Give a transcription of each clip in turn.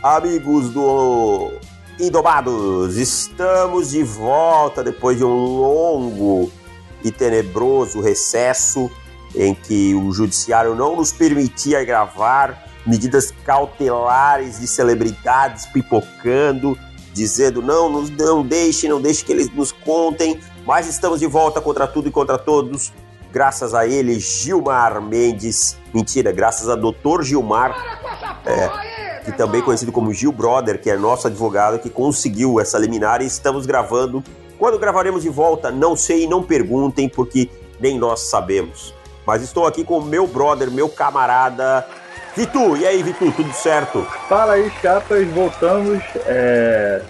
Amigos do Indomados, estamos de volta depois de um longo e tenebroso recesso em que o judiciário não nos permitia gravar medidas cautelares de celebridades pipocando, dizendo não, não, deixe, não deixe que eles nos contem, mas estamos de volta contra tudo e contra todos, graças a ele, Gilmar Mendes, mentira, graças a Dr. Gilmar, é, que também conhecido como Gil Brother, que é nosso advogado, que conseguiu essa liminar e estamos gravando. Quando gravaremos de volta, não sei, não perguntem, porque nem nós sabemos. Mas estou aqui com o meu brother, meu camarada, Vitu, e aí, Vitu, tudo certo? Fala aí, chapas, voltamos. É...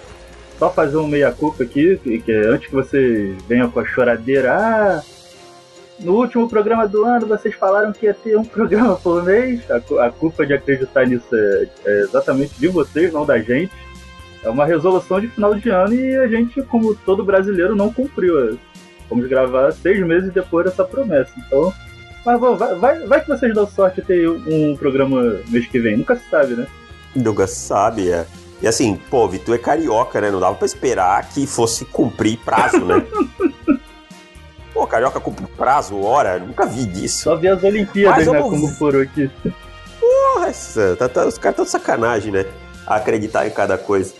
Só fazer um meia-culpa aqui, que antes que vocês venham com a choradeira, ah, no último programa do ano vocês falaram que ia ter um programa por mês. A, a culpa de acreditar nisso é, é exatamente de vocês, não da gente. É uma resolução de final de ano e a gente, como todo brasileiro, não cumpriu. Vamos gravar seis meses depois dessa promessa. Então, mas vai, vai, vai que vocês dão sorte de ter um programa mês que vem. Nunca se sabe, né? Nunca se sabe, é. E assim, pô, Vitor é carioca, né? Não dava pra esperar que fosse cumprir prazo, né? pô, carioca cumpre prazo, hora, nunca vi disso. Só vi as Olimpíadas, né? Como foram aqui. Porra, essa, tá, tá, os caras estão de sacanagem, né? acreditar em cada coisa.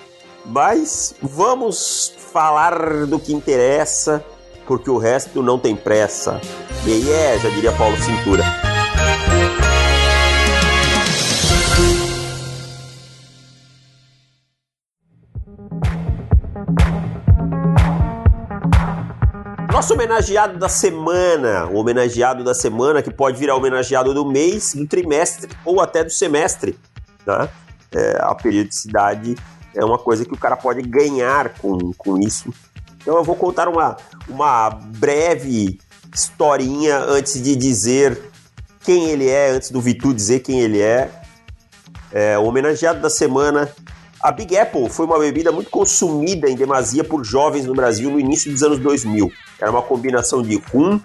Mas vamos falar do que interessa porque o resto não tem pressa. E é, já diria Paulo Cintura. Nosso homenageado da semana, o homenageado da semana que pode virar homenageado do mês, do trimestre ou até do semestre. Né? É, a periodicidade é uma coisa que o cara pode ganhar com, com isso então eu vou contar uma, uma breve historinha antes de dizer quem ele é, antes do Vitu dizer quem ele é. é. O homenageado da semana. A Big Apple foi uma bebida muito consumida em demasia por jovens no Brasil no início dos anos 2000. Era uma combinação de rum,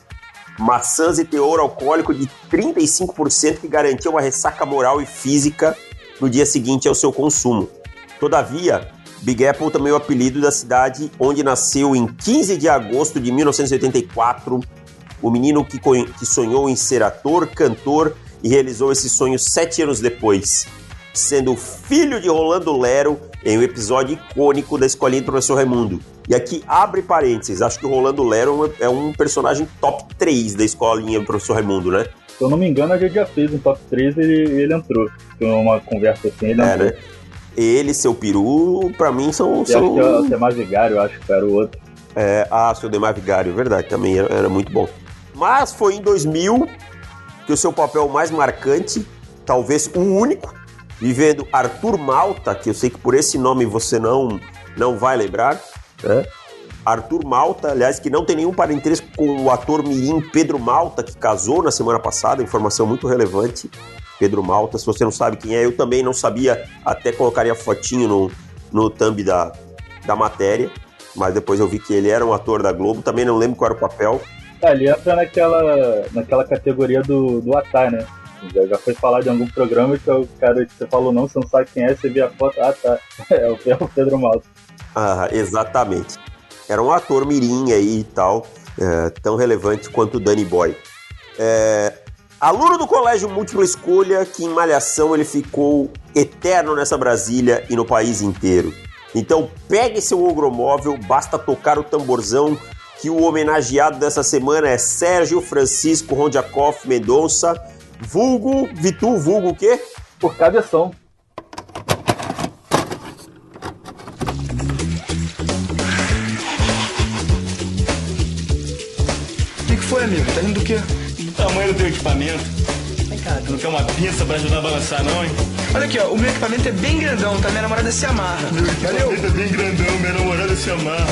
maçãs e teor alcoólico de 35% que garantia uma ressaca moral e física no dia seguinte ao seu consumo. Todavia, Big Apple também é o apelido da cidade onde nasceu em 15 de agosto de 1984 o menino que, que sonhou em ser ator, cantor e realizou esse sonho sete anos depois, sendo filho de Rolando Lero em um episódio icônico da Escolinha do Professor Raimundo. E aqui abre parênteses, acho que o Rolando Lero é um personagem top 3 da Escolinha do Professor Raimundo, né? Se eu não me engano, a gente já fez um top 3 e ele, ele entrou. Foi uma conversa assim, ele é, entrou. Né? ele, seu peru, pra mim são. são... que é o Demar Vigário, acho que era o outro. É, ah, seu Demar Vigário, verdade, também era, era muito bom. Mas foi em 2000 que o seu papel mais marcante, talvez o único, vivendo Arthur Malta, que eu sei que por esse nome você não, não vai lembrar, né? Arthur Malta, aliás, que não tem nenhum parentesco com o ator mirim Pedro Malta, que casou na semana passada, informação muito relevante. Pedro Malta. Se você não sabe quem é, eu também não sabia, até colocaria fotinho no, no thumb da, da matéria, mas depois eu vi que ele era um ator da Globo, também não lembro qual era o papel. É, ele entra naquela, naquela categoria do, do Atar, né? Já, já foi falar de algum programa que o cara que você falou não, você não sabe quem é, você vê a foto, ah tá, é é o Pedro Malta. Ah, exatamente. Era um ator mirim aí e tal, é, tão relevante quanto o Danny Boy. É, Aluno do colégio múltipla escolha, que em Malhação ele ficou eterno nessa Brasília e no país inteiro. Então pegue seu ogromóvel, basta tocar o tamborzão que o homenageado dessa semana é Sérgio Francisco Rondiakoff Mendonça, vulgo, Vitu, vulgo o quê? Por cabeção. O que, que foi, amigo? Tá rindo do quê? tamanho do teu equipamento. Vem cá, tu não quer uma pinça pra ajudar a balançar, não, hein? Olha aqui, ó, o meu equipamento é bem grandão, tá? Minha namorada se amarra. Meu equipamento Valeu? é bem grandão, minha namorada se amarra.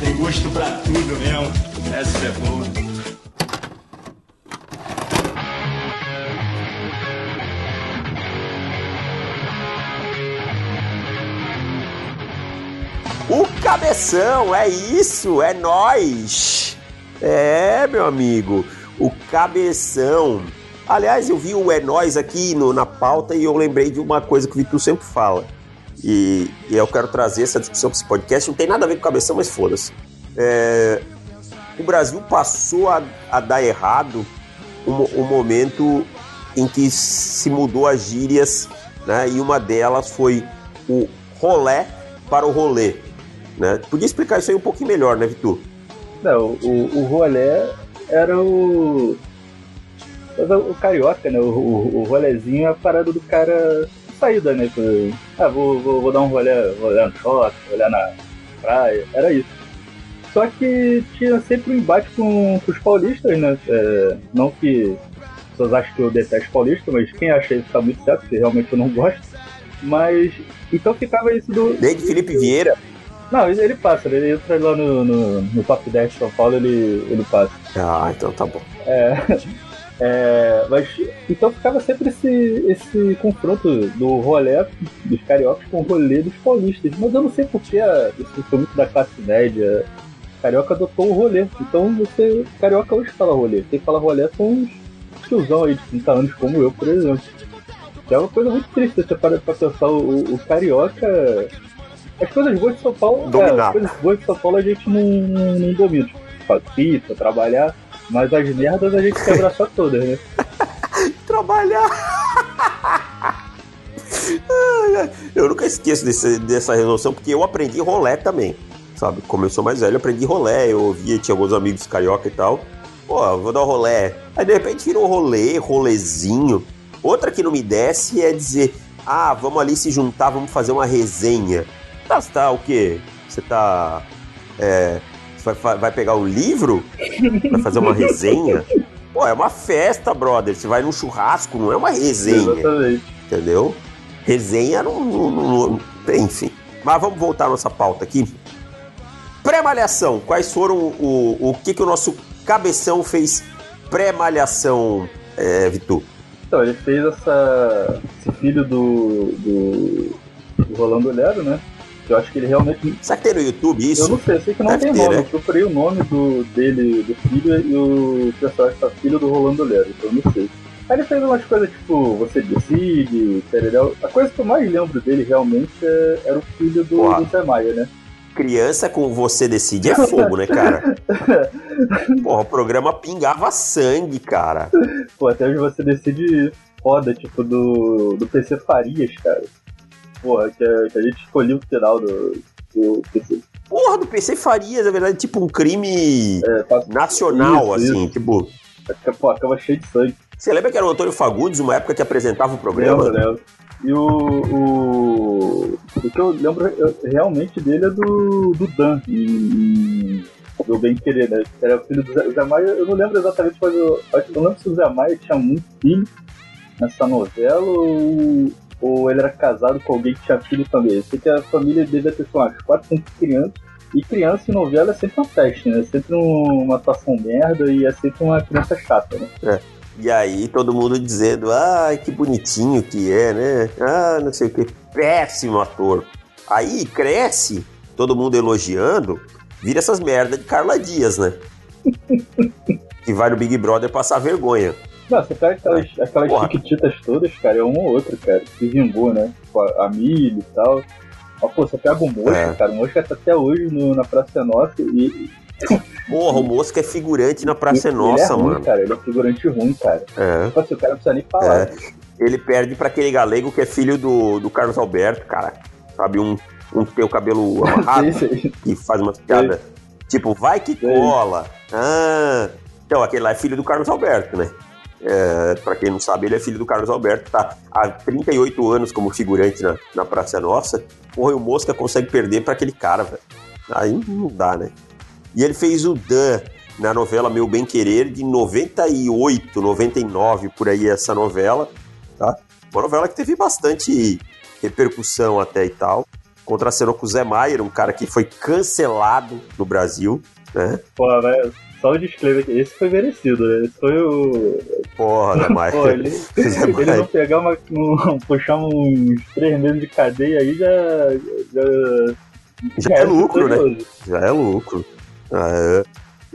Tem gosto pra tudo mesmo. Essa é boa. Cabeção, é isso, é nós. É, meu amigo, o Cabeção Aliás, eu vi o É Nós aqui no, na pauta e eu lembrei de uma coisa que o Vitor sempre fala. E, e, eu quero trazer essa discussão para esse podcast. Não tem nada a ver com cabeção, mas foda-se. É, o Brasil passou a, a dar errado um, um, momento em que se mudou as gírias, né? E uma delas foi o rolé para o rolê. Né? Podia explicar isso aí um pouquinho melhor, né, Vitor? Não, o, o rolé era o. O carioca, né? O, o, o rolezinho é a parada do cara saída, né? Ah, vou, vou, vou dar um rolê, rolê no shopping, rolê na praia, era isso. Só que tinha sempre um embate com, com os paulistas, né? É, não que as pessoas achem que eu detesto paulista, mas quem acha isso tá muito certo, porque realmente eu não gosto. Mas. Então ficava isso do. Desde Felipe Vieira. Não, ele passa, ele entra lá no, no, no top 10 de São Paulo, ele, ele passa. Ah, então tá bom. É, é, mas então ficava sempre esse, esse confronto do rolê dos cariocas com o rolê dos paulistas. Mas eu não sei porque isso foi muito da classe média. Carioca adotou o rolê. Então você. Carioca hoje fala rolê. Quem fala rolê são uns tiozão aí de 30 anos como eu, por exemplo. Que é uma coisa muito triste você para pra pensar o, o carioca as coisas boas de São Paulo, é, as coisas boas de São Paulo a gente não, não, domina. Tipo, fazer pizza, trabalhar, mas as merdas a gente quebra só todas, né? trabalhar! eu nunca esqueço desse, dessa resolução, porque eu aprendi rolé também. Sabe? Como eu sou mais velho, eu aprendi rolé. Eu ouvia, tinha alguns amigos carioca e tal. Pô, vou dar um rolé. Aí de repente virou rolê, rolezinho. Outra que não me desce é dizer: ah, vamos ali se juntar, vamos fazer uma resenha. Tá, tá o quê? Você tá. É, vai, vai pegar um livro? Vai fazer uma resenha? Pô, é uma festa, brother. Você vai num churrasco, não é uma resenha. Exatamente. Entendeu? Resenha não, não, não, Enfim. Mas vamos voltar à nossa pauta aqui. Pré-malhação. Quais foram o, o que, que o nosso cabeção fez pré-malhação, é, Vitor? Então, ele fez essa, esse filho do, do, do Rolando Lero, né? Eu acho que ele realmente. Será que tem no YouTube isso? Eu não sei, eu sei que não Deve tem ter, nome. Né? Eu procurei o nome do, dele, do filho, e o personagem tá filho do Rolando Lero, então eu não sei. Aí ele fez umas coisas tipo, você decide, tererel. A coisa que eu mais lembro dele realmente é, era o filho do, Zé Maia, né? Criança com você decide é fogo, né, cara? Porra, o programa pingava sangue, cara. Pô, até hoje você decide foda, tipo, do, do PC Farias, cara porra, que a, que a gente escolheu o final do, do PC. Porra, do PC Farias, na verdade, tipo um crime é, tá... nacional, isso, assim, isso. tipo. Pô, acaba cheio de sangue. Você lembra que era o Antônio Fagundes, uma época que apresentava o programa? Lembro, lembro. E o, o. O que eu lembro realmente dele é do, do Dan, em, do Bem Querer, né? Era o filho do Zé, Zé Maia, eu não lembro exatamente, mas eu acho que não lembro se o Zé Maia tinha muito filho nessa novela ou ou ele era casado com alguém que tinha filho também. Eu sei que a família devia ter, sei lá, quatro, cinco crianças. E criança em novela é sempre uma peste, né? É sempre uma atuação merda e é sempre uma criança chata, né? É. E aí todo mundo dizendo, ai, que bonitinho que é, né? Ah, não sei o que. Péssimo ator. Aí cresce, todo mundo elogiando, vira essas merda de Carla Dias, né? que vai no Big Brother passar vergonha. Não, você pega aquelas, aquelas chiquititas todas, cara, é uma ou outra, cara, que vingou, né? Tipo, a, a milho e tal. Mas, pô, você pega o Mosca, é. cara, o Mosca tá até hoje no, na Praça Nossa e... Porra, o Mosca é figurante na Praça ele, Nossa, ele é ruim, mano. cara, ele é figurante ruim, cara. É. Tipo assim, o cara não precisa nem falar. É. Ele perde pra aquele galego que é filho do, do Carlos Alberto, cara. Sabe, um, um que tem o cabelo amarrado e faz umas piadas. Tipo, vai que cola. Ah, então, aquele lá é filho do Carlos Alberto, né? É, para quem não sabe, ele é filho do Carlos Alberto, tá há 38 anos como figurante na, na Praça Nossa. Porra, o Mosca consegue perder para aquele cara, velho. Aí não dá, né? E ele fez o Dan na novela Meu Bem Querer de 98, 99, por aí essa novela, tá? Uma novela que teve bastante repercussão até e tal. Contracenou com o Zé Maier, um cara que foi cancelado no Brasil, né? Pô, velho, só um disclaimer aqui, esse foi merecido, né? Esse foi o. Porra, né, Mike? Pô, ele, ele não pegar uma. Um, puxar uns três meses de cadeia aí já. Já, já, já é, lucro, né? Já é lucro. Ah, é.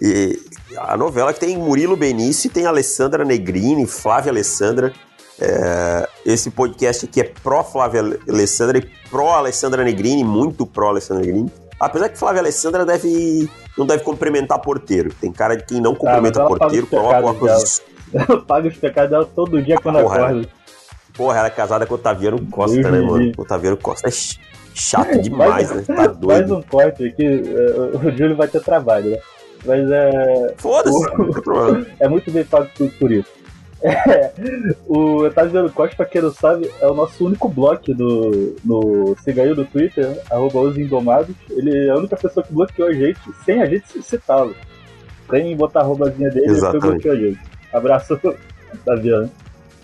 E, A novela que tem Murilo Benício, tem Alessandra Negrini, Flávia Alessandra. É, esse podcast aqui é pró Flávia Alessandra e pró Alessandra Negrini, muito pró Alessandra Negrini. Apesar que Flávia Alessandra deve não deve cumprimentar porteiro. Tem cara de quem não cumprimenta ah, porteiro, coloca uma coisa. Ela paga os pecados dela todo dia quando porra, acorda. Porra, ela é casada com o Otaviano Costa, Deus né, mano? O Otaviano Costa é chato demais, né? Tá doido. Faz um corte aqui, é, o Júlio vai ter trabalho, né? Mas é. Foda-se! é muito bem pago por isso. É, o Otaviano Costa, pra quem não sabe, é o nosso único bloco do, no Cigaio do Twitter, arroba os Indomados. Ele é a única pessoa que bloqueou a gente sem a gente citá-lo. Sem botar a arrobazinha dele, ele bloqueou a gente. Abraço, Otaviano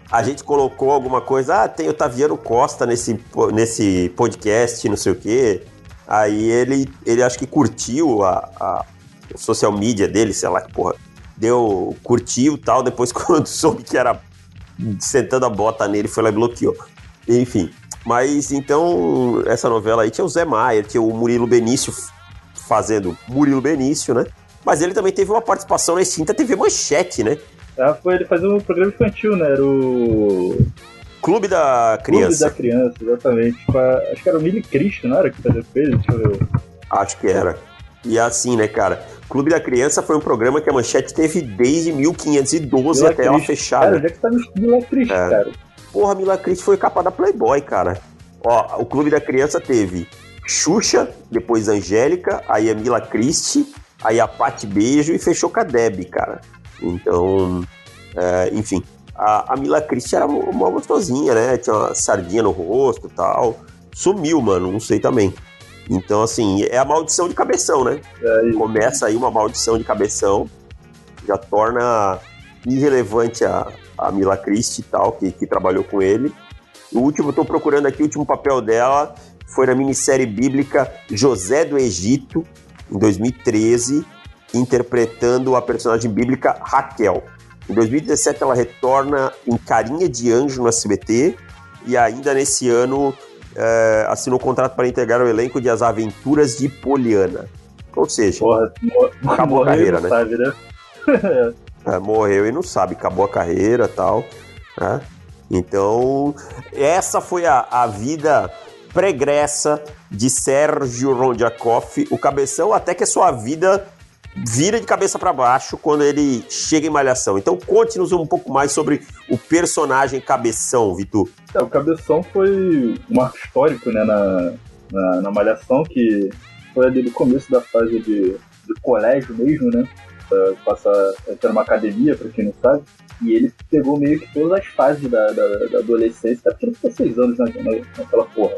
a gente colocou alguma coisa, ah, tem o Taviano Costa nesse, nesse podcast, não sei o quê. Aí ele, ele acho que curtiu a, a social media dele, sei lá que porra. Deu, curtiu tal, depois quando soube que era sentando a bota nele, foi lá e bloqueou. Enfim, mas então essa novela aí tinha o Zé Maier, tinha o Murilo Benício fazendo Murilo Benício, né? Mas ele também teve uma participação na extinta TV Manchete, né? Ah, foi ele fazer um programa infantil, né? Era o. Clube da Criança. Clube da Criança, exatamente. Acho que era o Mili Cristo, não era que fazia com ele? Deixa eu ver. Acho que era. E assim, né, cara? Clube da Criança foi um programa que a Manchete teve desde 1512 Mila até ela fechar. Cara, onde é que tá Mila Cristo, é. cara? Porra, Mila Cristo foi capa da Playboy, cara. Ó, o Clube da Criança teve Xuxa, depois Angélica, aí a Mila Christie, aí a Pati Beijo e fechou com a Deb, cara. Então, é, enfim, a, a Mila Christie era uma gostosinha, né? Tinha uma sardinha no rosto e tal. Sumiu, mano, não sei também. Então, assim, é a maldição de cabeção, né? É Começa aí uma maldição de cabeção, já torna irrelevante a, a Mila Christie e tal, que, que trabalhou com ele. O último, estou procurando aqui, o último papel dela foi na minissérie bíblica José do Egito, em 2013 interpretando a personagem bíblica Raquel. Em 2017 ela retorna em Carinha de Anjo no SBT e ainda nesse ano é, assinou contrato para integrar o elenco de As Aventuras de Poliana. Ou seja, Porra, acabou a carreira, né? Sabe, né? é, morreu e não sabe, acabou a carreira tal. Né? Então, essa foi a, a vida pregressa de Sérgio Rondiakoff, o cabeção, até que a sua vida vira de cabeça para baixo quando ele chega em Malhação. Então conte-nos um pouco mais sobre o personagem Cabeção, Vitor. É, o Cabeção foi um marco histórico né, na, na, na Malhação, que foi ali do começo da fase de, de colégio mesmo, né? Passar entrar numa academia, para quem não sabe. E ele pegou meio que todas as fases da, da, da adolescência, até porque ele ficou seis anos na, na, naquela porra.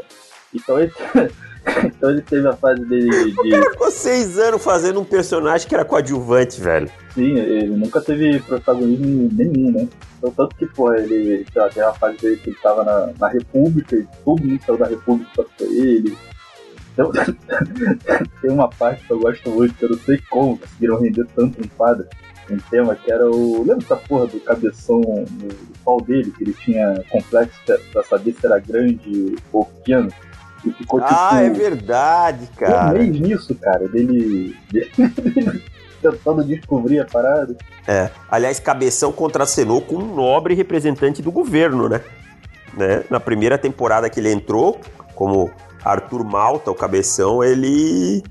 Então ele, então ele teve a fase dele de. O cara ficou seis anos fazendo um personagem que era coadjuvante, velho. Sim, ele nunca teve protagonismo nenhum, né? Então, tanto que, pô, ele já tem a fase dele que ele tava na, na República e todo mundo saiu da República pra ser ele. Então, tem uma parte que eu gosto muito, que eu não sei como conseguiram render tanto um quadro, um tema, que era o. Lembra essa porra do cabeção no pau dele, que ele tinha complexo pra saber se era grande ou pequeno? Ah, é verdade, cara. Um mês nisso, cara, dele, tentando descobrir a parada. É. Aliás, Cabeção contracenou com um nobre representante do governo, né? né? Na primeira temporada que ele entrou, como Arthur Malta, o Cabeção, ele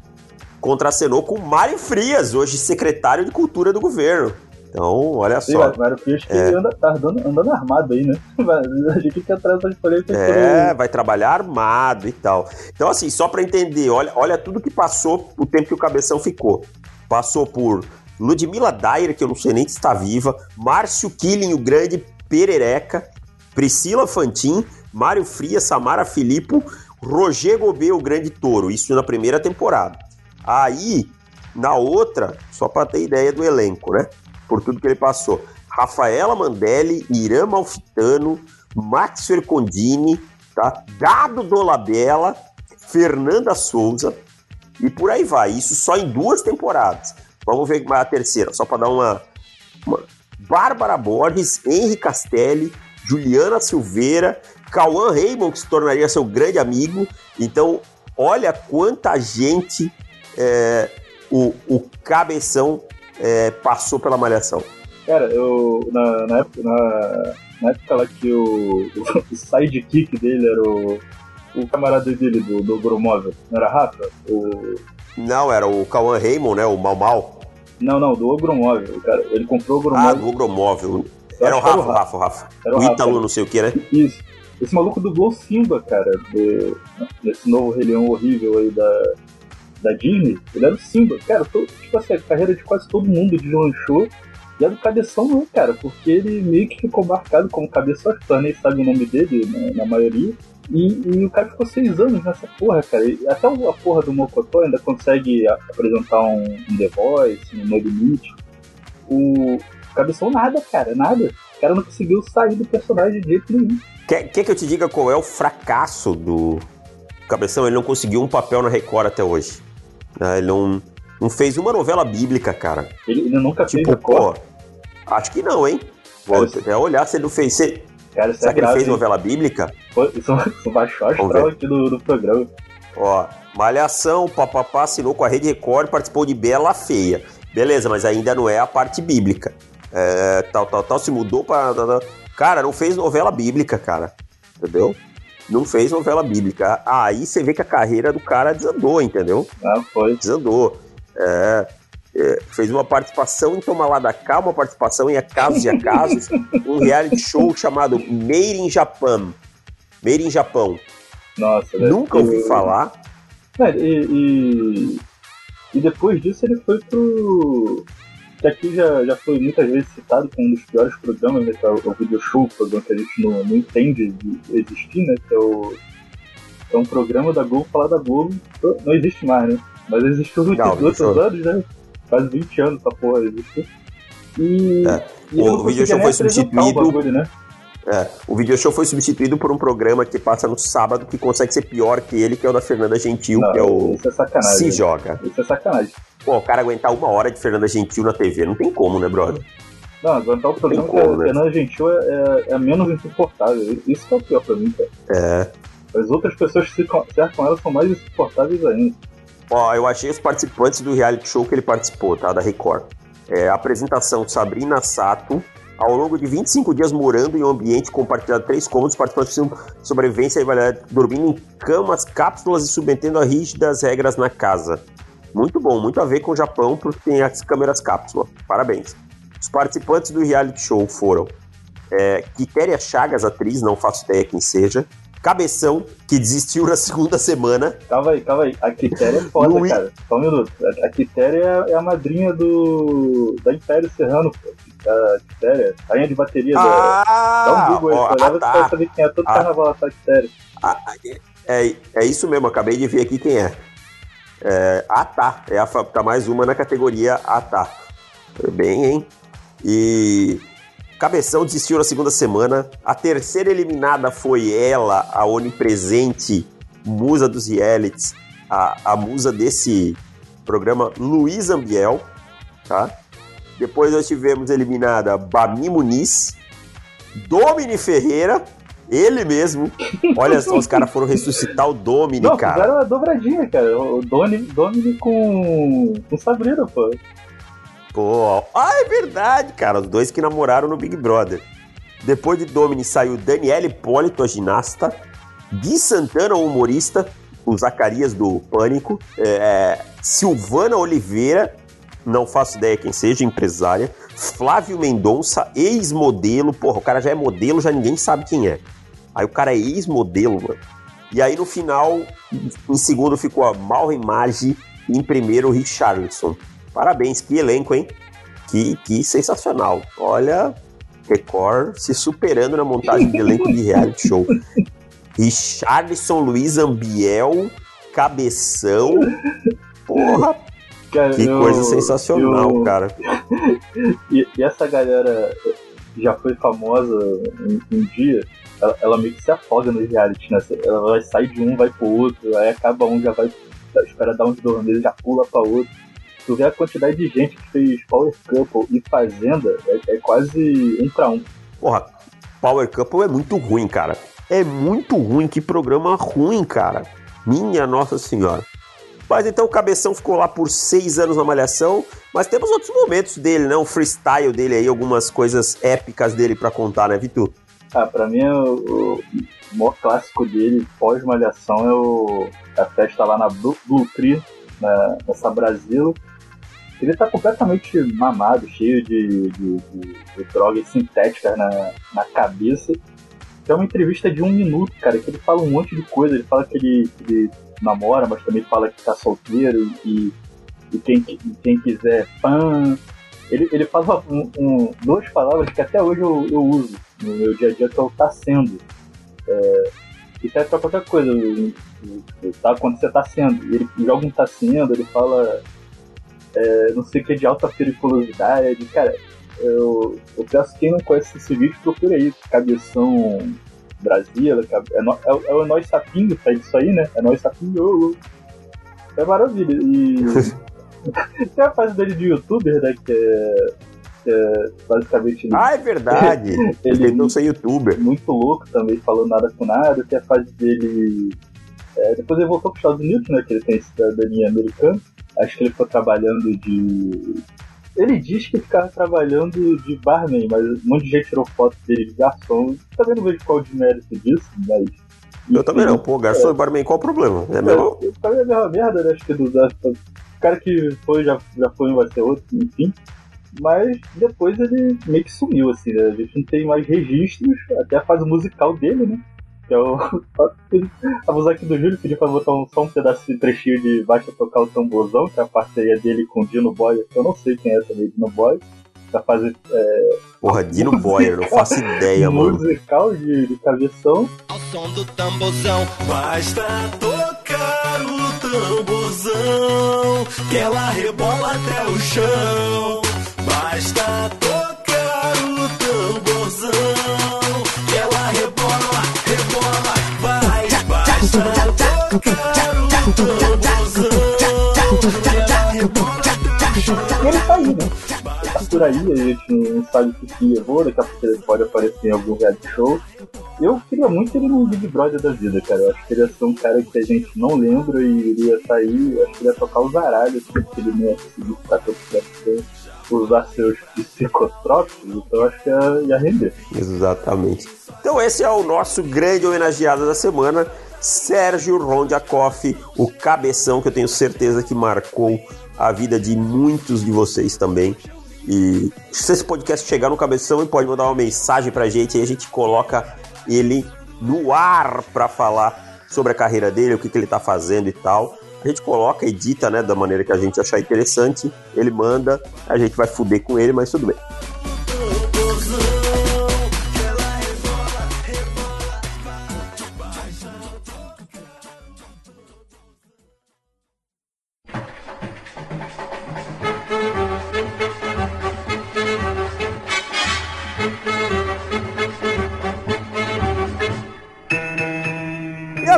contracenou com Mário Frias, hoje secretário de Cultura do governo. Então, olha Sim, só. Mário Frias que é. anda, tá andando, andando armado aí, né? A gente que atrás da polêmica. É, vai trabalhar armado e tal. Então, assim, só para entender, olha, olha tudo que passou, o tempo que o Cabeção ficou. Passou por Ludmila Dyer, que eu não sei nem se está viva, Márcio Killing, o grande Perereca, Priscila Fantin, Mário Frias, Samara Filippo, Roger Gobet, o grande touro. Isso na primeira temporada. Aí, na outra, só para ter ideia do elenco, né? Por tudo que ele passou. Rafaela Mandelli, Irã Malfitano, Max Fercondini, tá? Gado Dolabella, Fernanda Souza e por aí vai. Isso só em duas temporadas. Vamos ver a terceira, só para dar uma, uma. Bárbara Borges, Henri Castelli, Juliana Silveira, Cauã Raymond, que se tornaria seu grande amigo. Então, olha quanta gente é, o, o Cabeção é, passou pela Malhação? Cara, eu. Na, na, época, na, na época lá que o, o sidekick dele era o. O camarada dele do, do Gromóvel, não era Rafa? O... Não, era o Cauã Raymond, né? O Mal Mal. Não, não, do Ogromóvel. Cara, ele comprou o Ah, Ogromóvel. do Ogromóvel. Era o Rafa, o Rafa, o Rafa. Era o. Ítalo, não sei o que, né? Isso. Esse maluco dublou Simba, cara, do, desse novo Rei Leão horrível aí da, da Disney. Ele era o Simba. Cara, to- tipo assim, a carreira de quase todo mundo deslanchou. E a do Cabeção não, cara, porque ele meio que ficou marcado como Cabeção, acho que tu nem sabe o nome dele, né, na maioria. E, e o cara ficou seis anos nessa porra, cara. E até a porra do Mocotó ainda consegue apresentar um, um The Voice, um No Limite. O Cabeção nada, cara, nada. O cara não conseguiu sair do personagem de jeito nenhum. Quer, quer que eu te diga qual é o fracasso do Cabeção? Ele não conseguiu um papel na Record até hoje. Né? Ele não, não fez uma novela bíblica, cara. Ele, ele nunca fez Tipo, a cor. pô, acho que não, hein? Vou até olhar se ele não fez. Se, Cara, isso será é que ele fez hein? novela bíblica? Pô, Isso, isso baixou Vamos astral aqui do, do programa. Ó, Malhação, papapá, assinou com a Rede Record, participou de Bela Feia. Beleza, mas ainda não é a parte bíblica. É, tal, tal, tal, se mudou tal. Cara, não fez novela bíblica, cara. Entendeu? Não fez novela bíblica. Aí você vê que a carreira do cara desandou, entendeu? Ah, foi. Desandou. É, é, fez uma participação em Toma Lá da Cá, uma participação em Acasos e Acasos, um reality show chamado Made in Japan. Made in Japão. Nossa, né? Nunca ouvi E- falar. É, e, e, e depois disso ele foi pro. Que aqui já, já foi muitas vezes citado como um dos piores programas, né? Que é o, o Video Show, o programa que a gente não, não entende de existir, né? Que é o. É um programa da Globo falar da Globo. Não existe mais, né? Mas existiu muitos outros existiu. anos, né? Quase 20 anos essa porra existe. E. É. e O não Video Show foi o substituído- bagulho, né? É, o video show foi substituído por um programa que passa no sábado que consegue ser pior que ele, que é o da Fernanda Gentil, Não, que é o Isso é sacanagem. Se Joga. Isso é sacanagem. Pô, o cara aguentar uma hora de Fernanda Gentil na TV, não tem como, né, brother? Não, aguentar o Tem como, que a né? Fernanda Gentil é, é, é menos insuportável. Isso que é o pior pra mim, cara. É. As outras pessoas que ficam- cercam ela são mais insuportáveis ainda. Ó, eu achei os participantes do reality show que ele participou, tá? Da Record. É, apresentação Sabrina Sato. Ao longo de 25 dias morando em um ambiente compartilhado três cômodos, participantes precisam sobrevivência e validade, dormindo em camas, cápsulas e submetendo a rígidas regras na casa. Muito bom, muito a ver com o Japão, porque tem as câmeras cápsula. Parabéns. Os participantes do reality show foram é, Quitéria Chagas, atriz, não faço ideia quem seja. Cabeção, que desistiu na segunda semana. Calma aí, calma aí. A Quitéria é foda, Luiz- cara. Só um minuto. A, a Quitéria é, é a madrinha do. da Império Serrano, pô. A Quitéria, rainha de bateria da. Ah, Dá um Google aí, olhava ah, você vai tá. saber quem é todo Ah. carnaval essa Quitéria. Ah, é, é isso mesmo, acabei de ver aqui quem é. É ah, tá. É a, tá mais uma na categoria Ah, tá. Bem, hein? E Cabeção desistiu na segunda semana. A terceira eliminada foi ela, a onipresente musa dos realities, a, a musa desse programa, Luiz Ambiel, tá? Depois nós tivemos eliminada Bami Muniz, Domini Ferreira, ele mesmo. Olha só, os caras foram ressuscitar o Domini, Não, cara. fizeram uma dobradinha, cara. O Doni, Doni com. com Sabrina, pô. Pô, ah, é verdade, cara. Os dois que namoraram no Big Brother. Depois de Domini saiu Daniela Hipólito, a ginasta. Gui Santana, o humorista. O Zacarias do Pânico. é, Silvana Oliveira, não faço ideia quem seja, empresária. Flávio Mendonça, ex-modelo. Porra, o cara já é modelo, já ninguém sabe quem é. Aí o cara é ex-modelo, mano. E aí no final, em segundo ficou a Malvin Marge e em primeiro o Richarlison. Parabéns, que elenco, hein? Que, que sensacional. Olha, Record se superando na montagem de elenco de reality show. Richarlison, Luiz Ambiel, Cabeção. Porra, Cara, que eu- coisa sensacional, eu- cara. E, e essa galera já foi famosa um, um dia, ela, ela meio que se afoga no reality, né? Ela vai sair de um, vai pro outro, aí acaba um, já vai, espera dar uns dois meses, já pula pra outro. Tu vê a quantidade de gente que fez Power Couple e Fazenda, é, é quase um pra um. Porra, Power Couple é muito ruim, cara. É muito ruim, que programa ruim, cara. Minha Nossa Senhora. Mas então o Cabeção ficou lá por seis anos na Malhação, mas temos outros momentos dele, né? Um freestyle dele aí, algumas coisas épicas dele para contar, né, Vitor? Ah, pra mim o, o maior clássico dele, pós-malhação, é o, a festa lá na Blue, Blue Tree, na, nessa Brasil. Ele tá completamente mamado, cheio de, de, de, de drogas sintéticas na, na cabeça. É uma entrevista de um minuto, cara, que ele fala um monte de coisa. Ele fala que ele, que ele namora, mas também fala que tá solteiro e, e quem, quem quiser fã. Ele, ele fala um, um, duas palavras que até hoje eu, eu uso no meu dia a dia, que é o tá sendo. É, e serve pra qualquer coisa. Tá, quando você tá sendo. Ele joga um tá sendo, ele fala é, não sei o que de alta periculosidade. Cara, eu, eu peço quem não conhece esse vídeo, procura aí. Cabeção Brasil, é, no, é, é o Nós Sapinho, tá isso aí, né? É Nós Sapinho. É maravilha. E tem a fase dele de youtuber, né? Que é, que é basicamente. Ah, é verdade! ele não ser youtuber. Muito louco também, falando nada com nada. Tem a fase dele. É, depois ele voltou para os Estados Unidos, né? Que ele tem cidadania americana. Acho que ele ficou trabalhando de. Ele diz que ficava trabalhando de barman, mas um monte de gente tirou foto dele de garçom. Também não vejo qual o demérito disso, mas. Eu também não, pô, garçom é. e barman, qual o problema? É, mesmo? É, também é a mesma merda, né? Acho que o cara que foi já, já foi, vai ser outro, enfim. Mas depois ele meio que sumiu, assim, né? A gente não tem mais registros, até a fase musical dele, né? que é o. A aqui do Júlio pediu pra botar um, só um pedaço de trechinho de Basta Tocar o Tamborzão, que é a parceria dele com o Dino Boy, que eu não sei quem é também, Dino Boy. Pra fazer. É... Porra, Dino Boy, eu não faço ideia, mano. Musical de, de cabeção. Ao som do tamborzão, basta tocar o tamborzão, que ela rebola até o chão. Basta tocar o tamborzão. E ele tá aí, né? Ele tá por aí, a gente não sabe o que levou, daqui a pouco ele pode aparecer em algum reality show. Eu queria muito ele no Big Brother da vida, cara. Eu acho que ele ia ser um cara que a gente não lembra e iria sair, eu acho que ele ia tocar os aralhos, porque ele não ia conseguir ficar todo tempo usar seus psicotrópicos, então acho que ia, render. Exatamente. Então esse é o nosso grande homenageado da semana. Sérgio Rondiakoff, o cabeção que eu tenho certeza que marcou a vida de muitos de vocês também. E se esse podcast chegar no cabeção, pode mandar uma mensagem pra gente e a gente coloca ele no ar para falar sobre a carreira dele, o que, que ele tá fazendo e tal. A gente coloca, edita, né, da maneira que a gente achar interessante. Ele manda, a gente vai fuder com ele, mas tudo bem.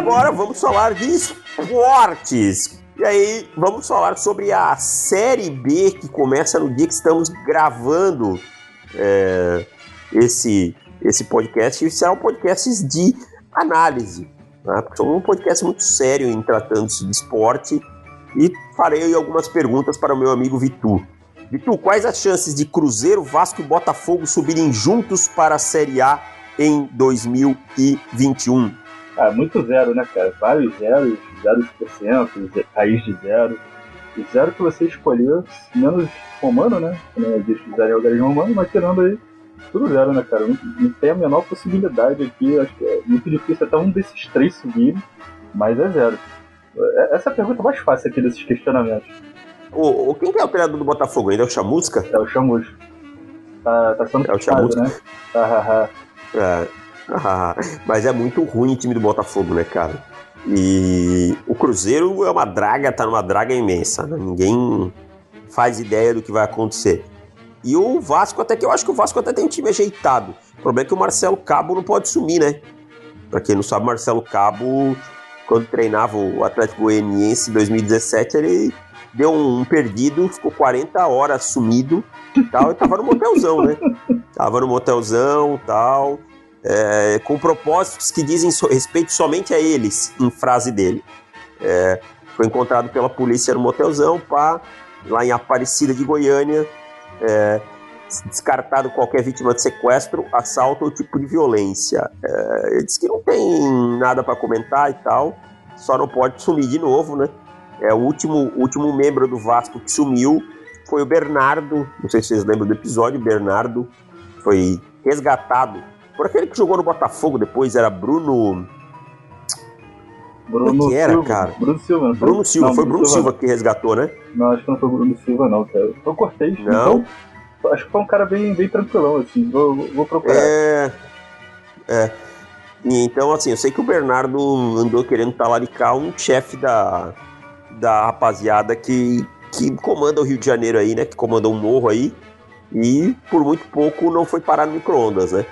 agora vamos falar de esportes. E aí, vamos falar sobre a Série B que começa no dia que estamos gravando é, esse, esse podcast. E será um podcast de análise. Né? Porque um podcast muito sério em tratando-se de esporte. E farei algumas perguntas para o meu amigo Vitu. Vitu, quais as chances de Cruzeiro, Vasco e Botafogo subirem juntos para a Série A em 2021? Ah, muito zero, né, cara? Vários zeros, zeros por cento, raiz de zero. O zero que você escolheu, menos romano, né? Não existe zero em algarismo romano, mas tirando aí, tudo zero, né, cara? Não, não, tem a menor possibilidade aqui. Acho que é muito difícil até um desses três subir, mas é zero. É, essa é a pergunta mais fácil aqui desses questionamentos. O, o quem que é o treinador do Botafogo ainda? É o Chamusca? É o Chamusca. Tá, tá sendo é o Chamusca. né? Ah, é, mas é muito ruim o time do Botafogo, né, cara? E o Cruzeiro é uma draga, tá numa draga imensa. Né? Ninguém faz ideia do que vai acontecer. E o Vasco, até que eu acho que o Vasco até tem um time ajeitado. O problema é que o Marcelo Cabo não pode sumir, né? Pra quem não sabe, Marcelo Cabo, quando treinava o Atlético Goianiense em 2017, ele deu um, perdido, ficou 40 horas sumido e tal, e tava no motelzão, né? Tava no motelzão tal é, com propósitos que dizem respeito somente a eles, em frase dele. É, Foi encontrado pela polícia no motelzão, pá, lá em Aparecida de Goiânia. É, descartado qualquer vítima de sequestro, assalto ou tipo de violência. É, ele disse que não tem nada para comentar e tal, só não pode sumir de novo, né? É o último, último membro do Vasco que sumiu foi o Bernardo. Não sei se vocês lembram do episódio. Bernardo foi resgatado por aquele que jogou no Botafogo depois, era Bruno. Bruno Como é que era, Silva. cara? Bruno Silva, não foi? Bruno Silva, Não, foi Bruno Silva que resgatou, né? Não, acho que não foi o Bruno Silva, não, cara. Foi o Cortez. Não? Então, acho que foi um cara bem, bem tranquilão, assim. Vou, vou procurar. É. É. E então, assim, eu sei que o Bernardo andou querendo talaricar um chefe da, da rapaziada que, que comanda o Rio de Janeiro aí, né? Que comanda um morro aí. E por muito pouco não foi parar no micro-ondas, né?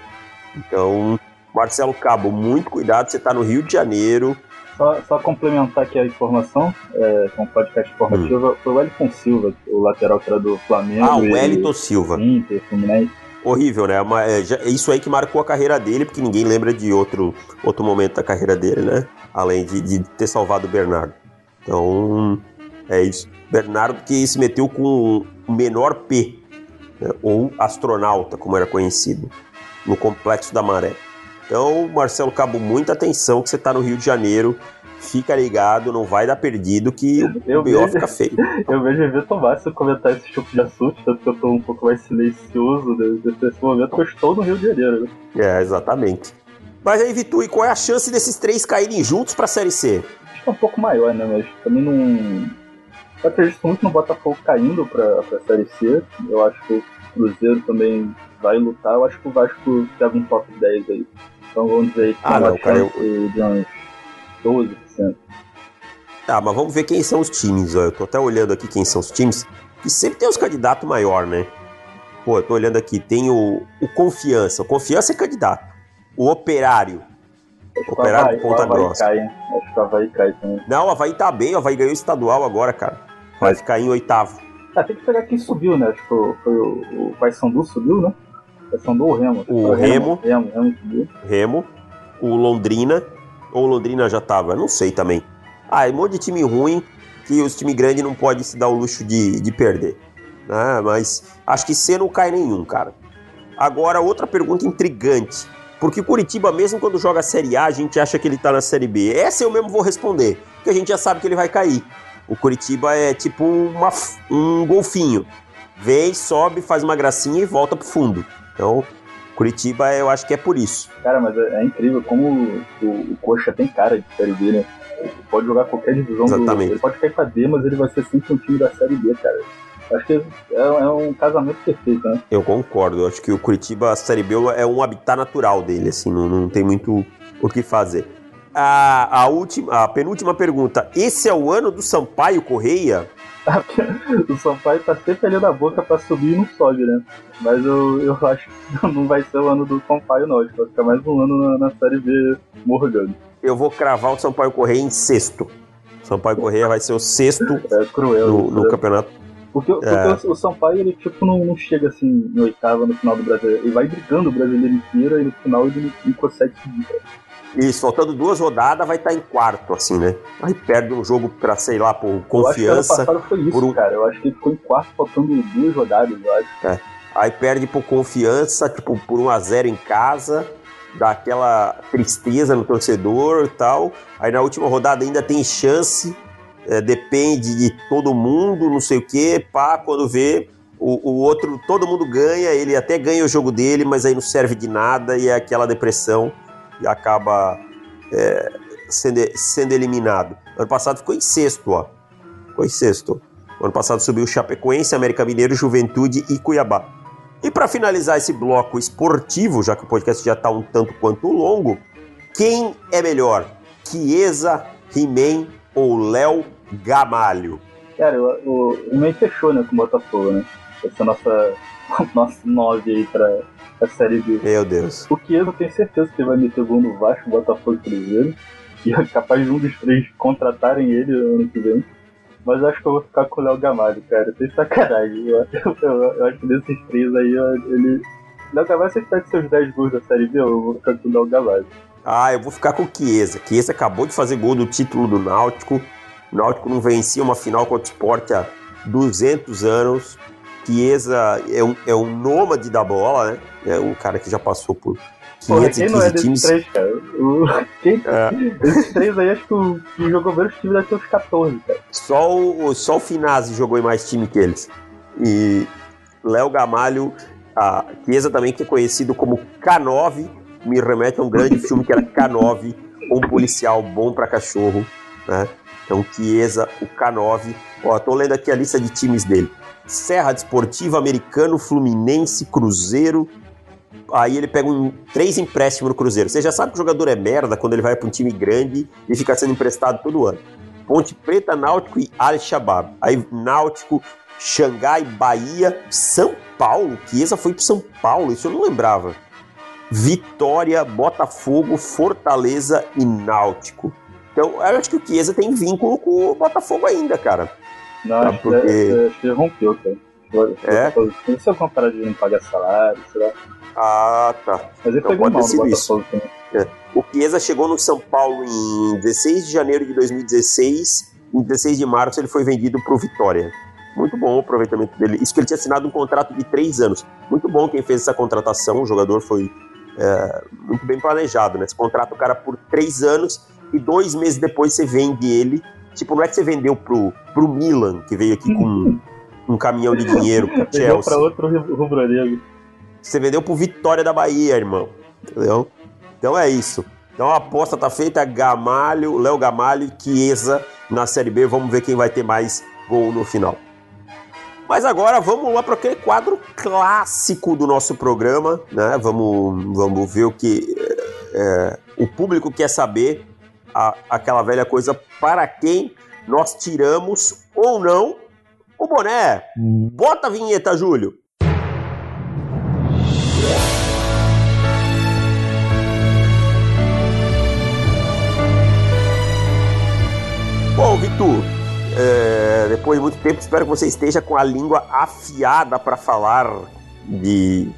Então, Marcelo Cabo, muito cuidado, você tá no Rio de Janeiro. Só, só complementar aqui a informação, é, com o podcast informativo, foi o Wellington Silva, o lateral que era do Flamengo. Hum. Ah, o Wellington Silva. Inter, Fluminense. Horrível, né? Uma- é, já- é isso aí que marcou a carreira dele, porque ninguém lembra de outro, outro momento da carreira dele, né? Além de, de ter salvado o Bernardo. Então, é isso. Bernardo que se meteu com o menor P, né? ou astronauta, como era conhecido, no Complexo da Maré. Então, Marcelo Cabo, muita atenção que você tá no Rio de Janeiro. Fica ligado, não vai dar perdido que o Eu BO vejo. fica feio. Eu vejo Everton Márcio comentar esse tipo de assunto, tanto que eu tô um pouco mais silencioso nesse momento, porque eu estou no Rio de Janeiro, né? É, exatamente. Mas aí, Vitu, e qual é a chance desses três caírem juntos pra Série C? Acho que é um pouco maior, né? Mas também não. Eu acredito muito no Botafogo caindo pra, pra Série C. Eu acho que o Cruzeiro também vai lutar. Eu acho que o Vasco pega um top 10 aí. Então vamos dizer que Ah, uma não, cara, chance de uns 12%. Tá, mas vamos ver quem são os times. Ó. Eu tô até olhando aqui quem são os times. Que sempre tem os candidatos maior, né? Pô, eu tô olhando aqui. Tem o, o Confiança. O Confiança é candidato. O Operário. Acho Operário Havaí- de Ponta Grossa. cai? Acho que o Havaí cai também. Não, o Havaí tá bem. O Havaí ganhou o estadual agora, cara. Vai ficar em oitavo. Ah, tem que pegar quem subiu, né? Acho que foi, foi o, o Paysandu subiu, né? Paysandu ou o Remo? O Remo. Remo, Remo subiu. Remo. O Londrina. Ou Londrina já tava? Não sei também. Ah, é um monte de time ruim que os times grandes não podem se dar o luxo de, de perder. né? mas acho que C não cai nenhum, cara. Agora, outra pergunta intrigante. Porque o Curitiba, mesmo quando joga a Série A, a gente acha que ele tá na Série B. Essa eu mesmo vou responder, porque a gente já sabe que ele vai cair. O Curitiba é tipo uma, um golfinho. Vem, sobe, faz uma gracinha e volta pro fundo. Então, Curitiba eu acho que é por isso. Cara, mas é, é incrível como o, o, Coxa tem cara de Série B, né? Ele pode jogar qualquer divisão do. Exatamente. Ele pode cair pra D, mas ele vai ser sempre um time da Série B, cara. Acho que é, é um casamento perfeito, né? Eu concordo. Acho que o Curitiba, a Série B, é um habitat natural dele, assim, não, não tem muito o que fazer. A, a, última, a penúltima pergunta. Esse é o ano do Sampaio Correia? o Sampaio tá sempre ali na boca pra subir e não sobe, né? Mas eu, eu acho que não vai ser o ano do Sampaio, não. Acho que vai ficar mais um ano na, na Série B morgando. Eu vou cravar o Sampaio Correia em sexto. Sampaio Correia vai ser o sexto É cruel. no, isso, no né? campeonato. Porque, É. o, o Sampaio, ele tipo, não, não chega assim em oitava no final do brasileiro. Ele vai brigando o brasileiro inteiro e no final ele não, não consegue subir. cara. Isso, faltando duas rodadas, vai estar em quarto, assim, né? Aí perde um jogo pra, sei lá, por Eu acho confiança. ano passado foi isso, por um- cara. Eu acho que ele ficou em quarto faltando duas rodadas, eu acho. Aí perde por confiança, tipo, por 1 a 0 em casa, dá aquela tristeza no torcedor e tal. Aí na última rodada ainda tem chance, é, depende de todo mundo, não sei o quê, pá, quando vê o, o outro, todo mundo ganha, ele até ganha o jogo dele, mas aí não serve de nada e é aquela depressão acaba é, sendo, sendo eliminado. Ano passado ficou em sexto, ó. Ficou em sexto. No ano passado subiu Chapecoense, América Mineiro, Juventude e Cuiabá. E para finalizar esse bloco esportivo, já que o podcast já está um tanto quanto longo, quem é melhor? Chiesa, He-Man ou Léo Gamalho? Cara, eu- o, o Iman fechou, né, com o Botafogo, né? Essa é nossa, nossa nove aí pra, pra Série B. Meu Deus. O que eu tenho certeza que ele vai meter gol no Vasco, Botafogo e Cruzeiro. E é capaz de um dos três contratarem ele ano que vem. Mas eu acho que eu vou ficar com o Léo Gamalho, cara. Tem sacanagem. Eu, eu, eu- eu acho que desses três aí, ele. Léo Gamalho, você pede seus 10 gols da Série B, eu vou ficar com o Léo Gamalho. Ah, eu vou ficar com o Chiesa. Chiesa acabou de fazer gol do título do Náutico. O Náutico não vencia uma final contra o Sport há 200 anos. Chiesa é um, é um nômade da bola, né? É um cara que já passou por Porra, quem não é times. três, cara? O... Quem... É. Esses três aí, acho que o que jogou menos time deve ter uns 14, cara. Só o, só o Finazzi jogou em mais time que eles. E Léo Gamalho, a Chiesa também, que é conhecido como K9, me remete a um grande filme que era K9, um policial bom para cachorro, né? Então, Chiesa, o K9. Ó, tô lendo aqui a lista de times dele. Serra Desportiva, Americano, Fluminense, Cruzeiro, aí ele pega um, três empréstimos no Cruzeiro. Você já sabe que o jogador é merda quando ele vai para um time grande e fica sendo emprestado todo ano. Ponte Preta, Náutico e Al-Shabaab. Aí Náutico, Xangai, Bahia, São Paulo. Chiesa foi para São Paulo, isso eu não lembrava. Vitória, Botafogo, Fortaleza e Náutico. Então, eu acho que o Chiesa tem vínculo com o Botafogo ainda, cara. Não, acho, porque... que, acho que rompeu, cara. É? Não sei uma parada de não pagar salário, sei lá. Ah, tá. Mas ele então, foi mal no isso. É. O Chiesa chegou no São Paulo em 16 de janeiro de 2016. Em 16 de março ele foi vendido para o Vitória. Muito bom o aproveitamento dele. Isso que ele tinha assinado um contrato de três anos. Muito bom quem fez essa contratação. O jogador foi é, muito bem planejado, né? Você contrata o cara por três anos e dois meses depois você vende ele. Tipo, não é que você vendeu pro, pro Milan, que veio aqui com um caminhão de dinheiro pro Chelsea. para outro rubro-negro. Você vendeu pro Vitória da Bahia, irmão. Entendeu? Então é isso. Então a aposta tá feita, Gamalho, Léo Gamalho e Chiesa na Série B. Vamos ver quem vai ter mais gol no final. Mas agora vamos lá para aquele quadro clássico do nosso programa, né? Vamos, vamos ver o que é, o público quer saber, a, aquela velha coisa, para quem nós tiramos ou não o boné. Bota a vinheta, Júlio. Bom, Vitor, é, depois de muito tempo, espero que você esteja com a língua afiada para falar de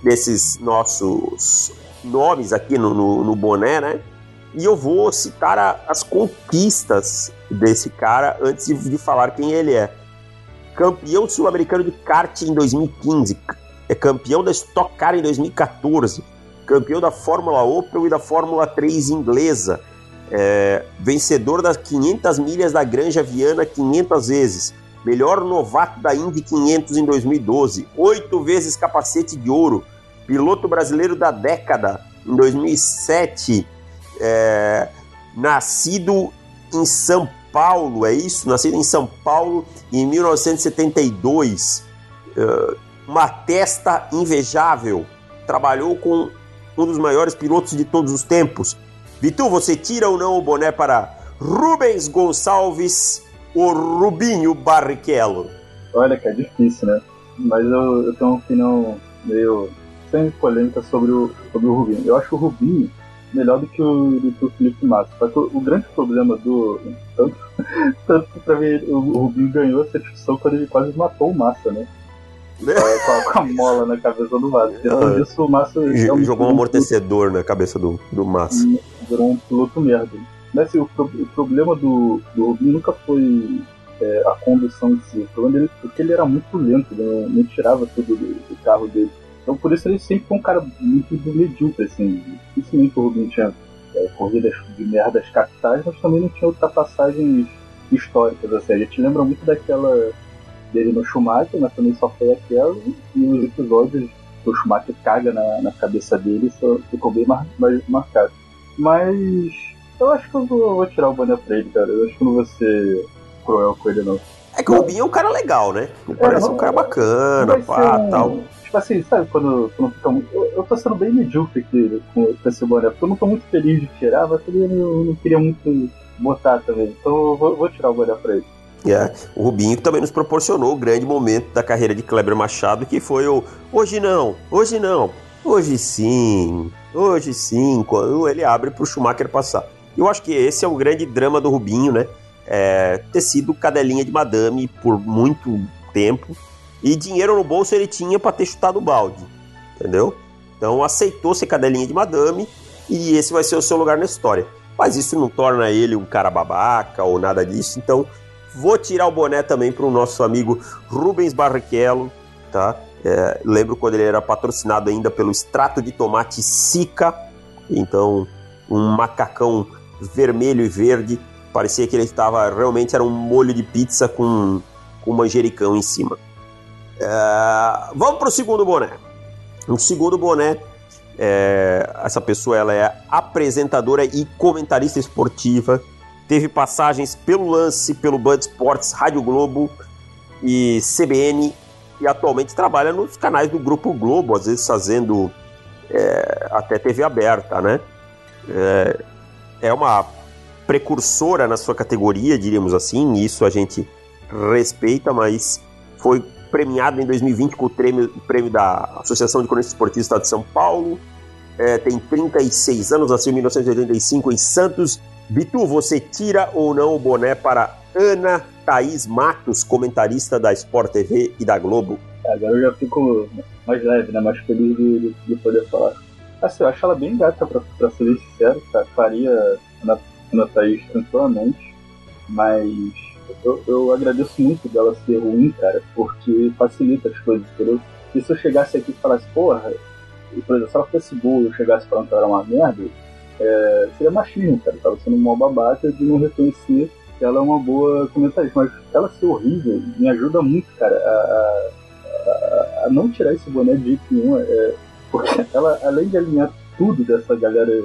desses nossos nomes aqui no, no, no, boné, né? E eu vou citar a, as conquistas desse cara antes de, falar quem ele é. Campeão sul-americano de kart em 2015, é campeão da Stock Car em 2014, campeão da Fórmula Opel e da Fórmula 3 inglesa, é, vencedor das 500 milhas da Granja Viana 500 vezes, melhor novato da Indy 500 em 2012, oito vezes capacete de ouro, piloto brasileiro da década em 2007, é, nascido em São Paulo, é isso? Nascido em São Paulo em 1972, é, uma testa invejável, trabalhou com um dos maiores pilotos de todos os tempos, Vitu, você tira ou não o boné para Rubens Gonçalves, o Rubinho Barrichello? Olha, que é difícil, né? Mas eu, eu tenho uma opinião meio sem polêmica sobre o, sobre o Rubinho. Eu acho o Rubinho melhor do que o, do que o Felipe Massa. Só que o, o, grande problema do. Tanto, tanto que pra mim o, o Rubinho ganhou essa discussão quando ele quase matou o Massa, né? com, a, com, a, mola na cabeça do Massa. Depois disso, o Massa. Jogou um amortecedor na cabeça do, do Massa. Virou um piloto merda. Mas assim, o, o problema do, do Rubinho nunca foi é, a condução em si. O problema dele porque ele era muito lento, né? não tirava tudo do, do, carro dele. Então por isso ele sempre foi um cara muito medíocre, assim. Dificilmente o Rubinho tinha é, corridas de merdas capitais, mas também não tinha ultrapassagens históricas. Assim. A gente lembra muito daquela dele no Schumacher, mas também só foi aquela, e os episódios que o Schumacher caga na, na cabeça dele só ficou bem mar, mais marcado. Mas eu acho que eu vou, vou, tirar o boné pra ele, cara. Eu acho que não vou ser cruel com ele, não. É que o Rubinho é um cara legal, né? Ele é, parece não, um cara bacana, pá, um, tal. Tipo assim, sabe, quando, quando. Eu, eu tô sendo bem medíocre aqui com, com esse boné, porque eu não tô muito feliz de tirar, mas também eu não queria muito botar também. Então eu vou, vou tirar o boné pra ele. Yeah. O Rubinho também nos proporcionou o grande momento da carreira de Kleber Machado, que foi o hoje não, hoje não, hoje sim, hoje sim, quando ele abre para o Schumacher passar. Eu acho que esse é o grande drama do Rubinho, né? É, ter sido cadelinha de madame por muito tempo e dinheiro no bolso ele tinha para ter chutado o balde, entendeu? Então aceitou ser cadelinha de madame e esse vai ser o seu lugar na história. mas isso não torna ele um cara babaca ou nada disso. Então, vou tirar o boné também para o nosso amigo Rubens Barrichello, tá? É, lembro quando ele era patrocinado ainda pelo extrato de tomate Sica, então um macacão vermelho e verde, parecia que ele estava realmente era um molho de pizza com, com manjericão em cima. É, vamos para o segundo boné. O segundo boné, é, essa pessoa ela é apresentadora e comentarista esportiva, teve passagens pelo Lance, pelo Bud Sports, Rádio Globo e CBN e atualmente trabalha nos canais do Grupo Globo, às vezes fazendo é, até TV aberta, né? É, é uma precursora na sua categoria, diríamos assim, isso a gente respeita, mas foi premiada em 2020 com o prêmio, prêmio da Associação de Cronistas Esportivos do Estado de São Paulo, é, tem 36 anos, nasceu em 1985 em Santos. Bitu, você tira ou não o boné para Ana Thaís Matos, comentarista da Sport TV e da Globo. Agora eu já fico mais leve, né? Mais feliz de, de, de poder falar. Assim, eu acho ela bem gata, pra ser sincero, tá? Faria Ana, Ana Thaís tranquilamente, mas eu, eu agradeço muito dela ser ruim, cara, porque facilita as coisas, entendeu? E se eu chegasse aqui e falasse, porra, e, por exemplo, se ela fosse boa e eu chegasse falando que ela era uma merda, é, seria machismo, cara. Tava sendo uma babaca de não reconhecer ela é uma boa comentarista, mas ela ser horrível me ajuda muito, cara, a, a, a não tirar esse boné de jeito nenhum. É, porque ela, além de alinhar tudo dessa galera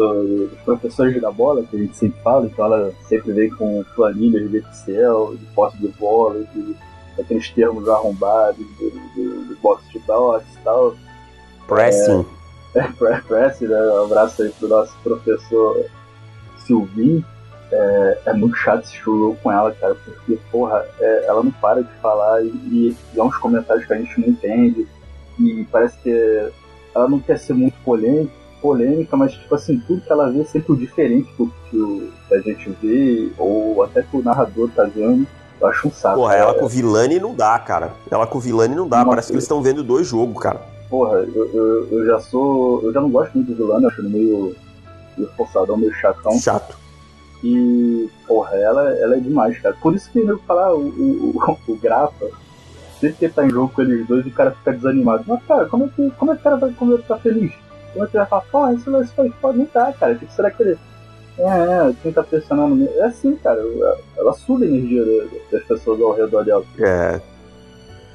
do, dos professores da bola, que a gente sempre fala, então ela sempre vem com planilhas de Excel, de posse de bola, de, aqueles termos arrombados, de, de, de box de box e tal. Pressing. É, é, pressing, né? Um abraço aí pro nosso professor Silvinho é, é muito chato esse jogo com ela, cara, porque, porra, é, ela não para de falar e, e dá uns comentários que a gente não entende. E parece que ela não quer ser muito polêmica, polêmica, mas, tipo assim, tudo que ela vê é sempre diferente do que a gente vê, ou até que o narrador tá vendo. Eu acho um saco. Porra, ela com o Vilani não dá, cara. Ela com o Vilani não dá. Parece que eles estão vendo dois jogos, cara. Porra, eu, eu, eu, já sou. Eu já não gosto muito do Vilani, acho ele meio, meio forçadão, meio chatão. Chato. E, porra, ela, ela é demais, cara. Por isso que eu falar, o, o, o, o Grafa, sempre que tá em jogo com eles dois, o cara fica desanimado. Mas, cara, como é que, como é que o cara vai comer ficar feliz? É que ele vai falar, porra, isso, isso foi foda? Não tá, cara. O que será que ele. É, é, quem tá pressionando. É assim, cara. Ela suga a energia das pessoas ao redor dela. É.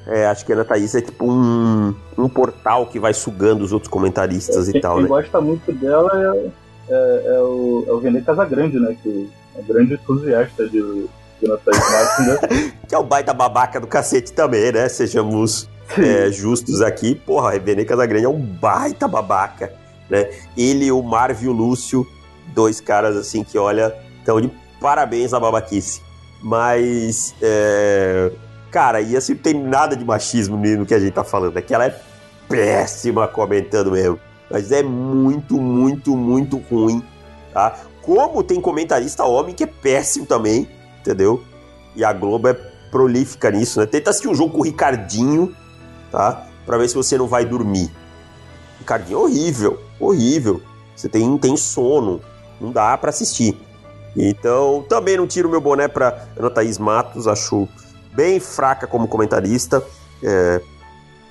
É, acho que a Ana Thaís é tipo um, um portal que vai sugando os outros comentaristas é, e quem, tal, quem né? Quem gosta muito dela é, é, é, o, é o Casagrande, né? Que é um grande entusiasta de, de Natais Martins, né? que é o baita babaca do cacete também, né? Sejamos é, justos aqui. Porra, Vene Casagrande é um baita babaca, né? Ele, o Marvio Lúcio, dois caras assim que, olha, estão de parabéns na babaquice. Mas, é... cara, e assim, tem nada de machismo no que a gente tá falando. É que ela é péssima comentando mesmo. Mas é muito, muito, muito ruim, tá? Como tem comentarista homem que é péssimo também, entendeu? E a Globo é prolífica nisso, né? Tenta assistir um jogo com o Ricardinho, tá? Pra ver se você não vai dormir. Ricardinho é horrível, horrível. Você tem, tem sono, não dá para assistir. Então, também não tiro meu boné pra Ana Thaís Matos, acho bem fraca como comentarista. É,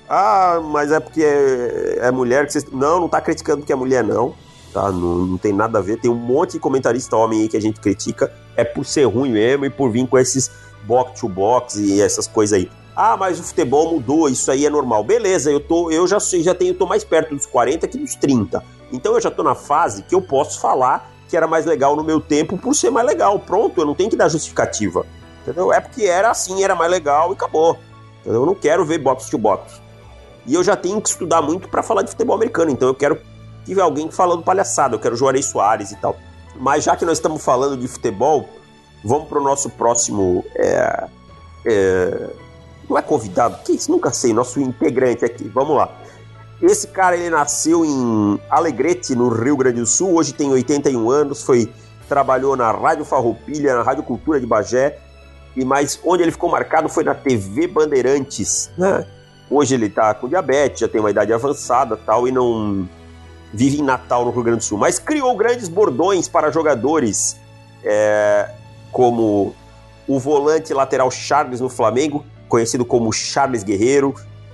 ah, mas é porque é, é mulher que vocês. Não, não tá criticando porque é mulher, não. Tá? Não, não tem nada a ver. Tem um monte de comentarista homem aí que a gente critica. É por ser ruim mesmo e por vir com esses box to box e essas coisas aí. Ah, mas o futebol mudou, isso aí é normal. Beleza, eu tô, eu já já tenho, tô mais perto dos 40 que dos 30. Então eu já tô na fase que eu posso falar que era mais legal no meu tempo por ser mais legal. Pronto, eu não tenho que dar justificativa. Entendeu? É porque era assim, era mais legal e acabou. Entendeu? Eu não quero ver box to box. E eu já tenho que estudar muito para falar de futebol americano, então eu quero que alguém falando palhaçada, eu quero Juarez Soares e tal. Mas já que nós estamos falando de futebol, vamos para o nosso próximo. É, é, não é convidado, que isso? Nunca sei, nosso integrante aqui. Vamos lá. Esse cara ele nasceu em Alegrete, no Rio Grande do Sul, hoje tem 81 anos, foi trabalhou na Rádio Farroupilha, na Rádio Cultura de Bagé, e mais onde ele ficou marcado foi na TV Bandeirantes, né? Hoje ele tá com diabetes, já tem uma idade avançada tal, e não, vive em Natal, no Rio Grande do Sul, mas criou grandes bordões para jogadores é, como o volante lateral Charles no Flamengo, conhecido como Charles Guerreiro,